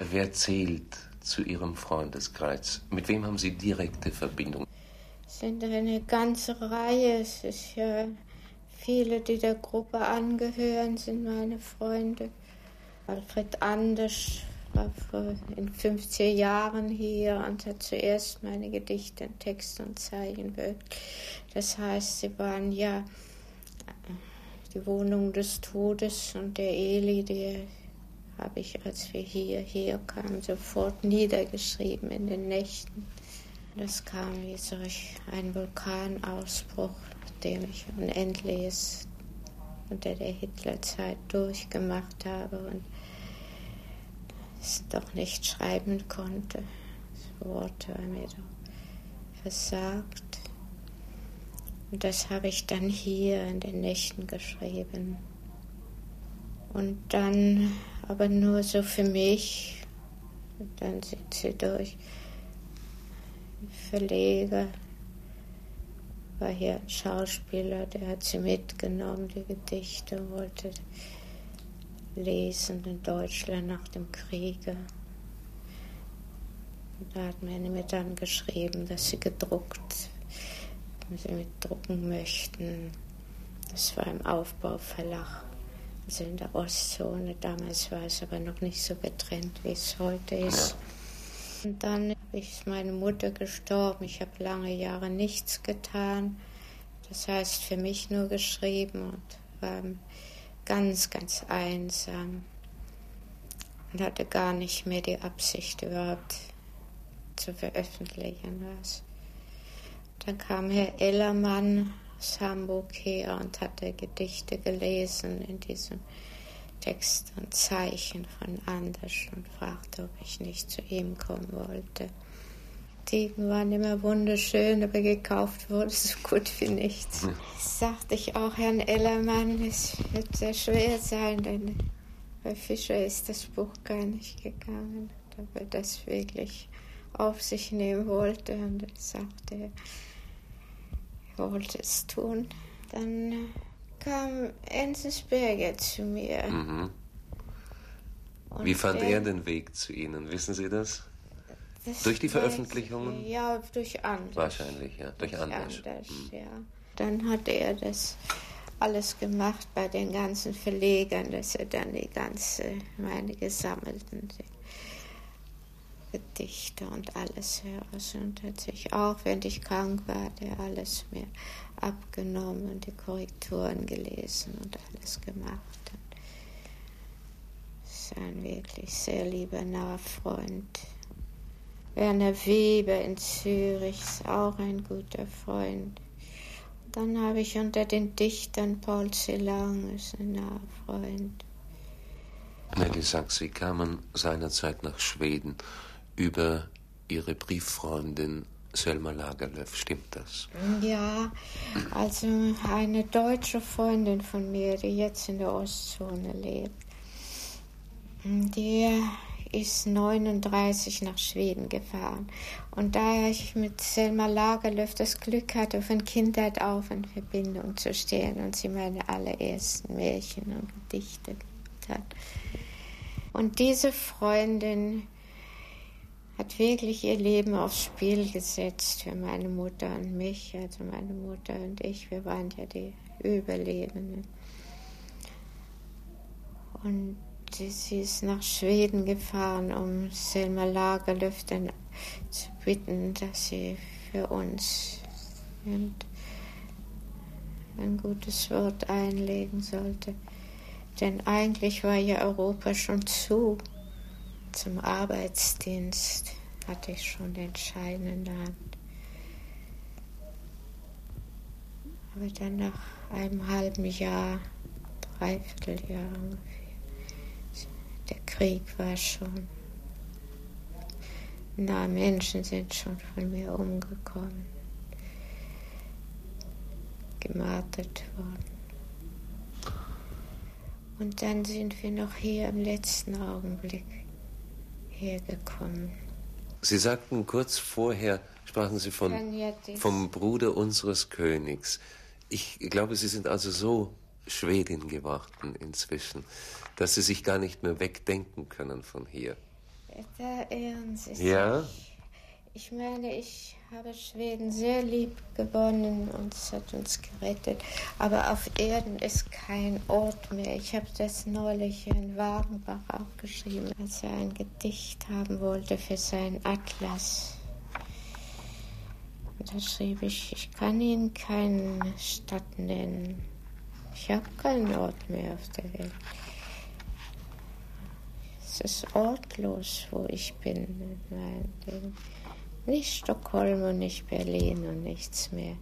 Wer zählt zu Ihrem Freundeskreis? Mit wem haben Sie direkte Verbindung? Es sind eine ganze Reihe. Es ist ja viele, die der Gruppe angehören, sind meine Freunde. Alfred Anders war in 50er Jahren hier und hat zuerst meine Gedichte in Text und Zeichen wirkt. Das heißt, sie waren ja die Wohnung des Todes und der Eli, die habe ich, als wir hier, hier kamen, sofort niedergeschrieben in den Nächten. Das kam wie solch ein Vulkanausbruch, dem ich unendliches unter der Hitlerzeit durchgemacht habe und es doch nicht schreiben konnte. Das Wort war mir doch versagt. Und das habe ich dann hier in den Nächten geschrieben. Und dann aber nur so für mich. Und dann sind sie durch. Verleger war hier ein Schauspieler, der hat sie mitgenommen, die Gedichte, wollte lesen in Deutschland nach dem Kriege. Und da hat man mir dann geschrieben, dass sie gedruckt, sie mitdrucken möchten. Das war im Aufbauverlag also in der Ostzone. Damals war es aber noch nicht so getrennt, wie es heute ist. Und dann ist meine Mutter gestorben. Ich habe lange Jahre nichts getan. Das heißt, für mich nur geschrieben und war ganz, ganz einsam. Und hatte gar nicht mehr die Absicht, überhaupt zu veröffentlichen was. Dann kam Herr Ellermann her und hatte Gedichte gelesen in diesem Text und Zeichen von Anders und fragte, ob ich nicht zu ihm kommen wollte. Die waren immer wunderschön, aber gekauft wurde so gut wie nichts. Hm. Das sagte ich auch Herrn Ellermann, es wird sehr schwer sein, denn bei Fischer ist das Buch gar nicht gegangen, ob er das wirklich auf sich nehmen wollte. Und er sagte, wollte es tun. Dann äh, kam Enzensberger zu mir. Mhm. Wie fand er, er den Weg zu Ihnen? Wissen Sie das? das durch die Veröffentlichungen? Ja, durch Anders. Wahrscheinlich, ja. Durch, durch Anders. Anders mhm. ja. Dann hat er das alles gemacht bei den ganzen Verlegern, dass er dann die ganze, meine gesammelten Gedichte und alles heraus und hat sich auch, wenn ich krank war, alles mir abgenommen und die Korrekturen gelesen und alles gemacht. Und ist ein wirklich sehr lieber naher Freund. Werner Weber in Zürich ist auch ein guter Freund. Dann habe ich unter den Dichtern Paul Celan, ist ein naher Freund. Nelly Sachs, Sie kamen seinerzeit nach Schweden über Ihre Brieffreundin Selma Lagerlöf, stimmt das? Ja, also eine deutsche Freundin von mir, die jetzt in der Ostzone lebt, die ist 39 nach Schweden gefahren. Und da ich mit Selma Lagerlöf das Glück hatte, von Kindheit auf in Verbindung zu stehen und sie meine allerersten Märchen und Gedichte hat. Und diese Freundin hat wirklich ihr Leben aufs Spiel gesetzt für meine Mutter und mich. Also meine Mutter und ich, wir waren ja die Überlebenden. Und sie ist nach Schweden gefahren, um Selma Lagerlöf zu bitten, dass sie für uns ein gutes Wort einlegen sollte. Denn eigentlich war ja Europa schon zu zum Arbeitsdienst hatte ich schon den Schein in der Hand. Aber dann nach einem halben Jahr, Dreivierteljahr ungefähr, der Krieg war schon. Na, Menschen sind schon von mir umgekommen, gemartet worden. Und dann sind wir noch hier im letzten Augenblick hergekommen. Sie sagten kurz vorher, sprachen Sie von, vom Bruder unseres Königs. Ich glaube, Sie sind also so Schwedin geworden inzwischen, dass Sie sich gar nicht mehr wegdenken können von hier. Da irren Sie sich. Ja? Ich meine, ich habe Schweden sehr lieb gewonnen und es hat uns gerettet. Aber auf Erden ist kein Ort mehr. Ich habe das neulich in Wagenbach auch geschrieben, als er ein Gedicht haben wollte für seinen Atlas. Und da schrieb ich, ich kann Ihnen keine Stadt nennen. Ich habe keinen Ort mehr auf der Welt. Es ist ortlos, wo ich bin. Nein, nicht Stockholm und nicht Berlin und nichts mehr.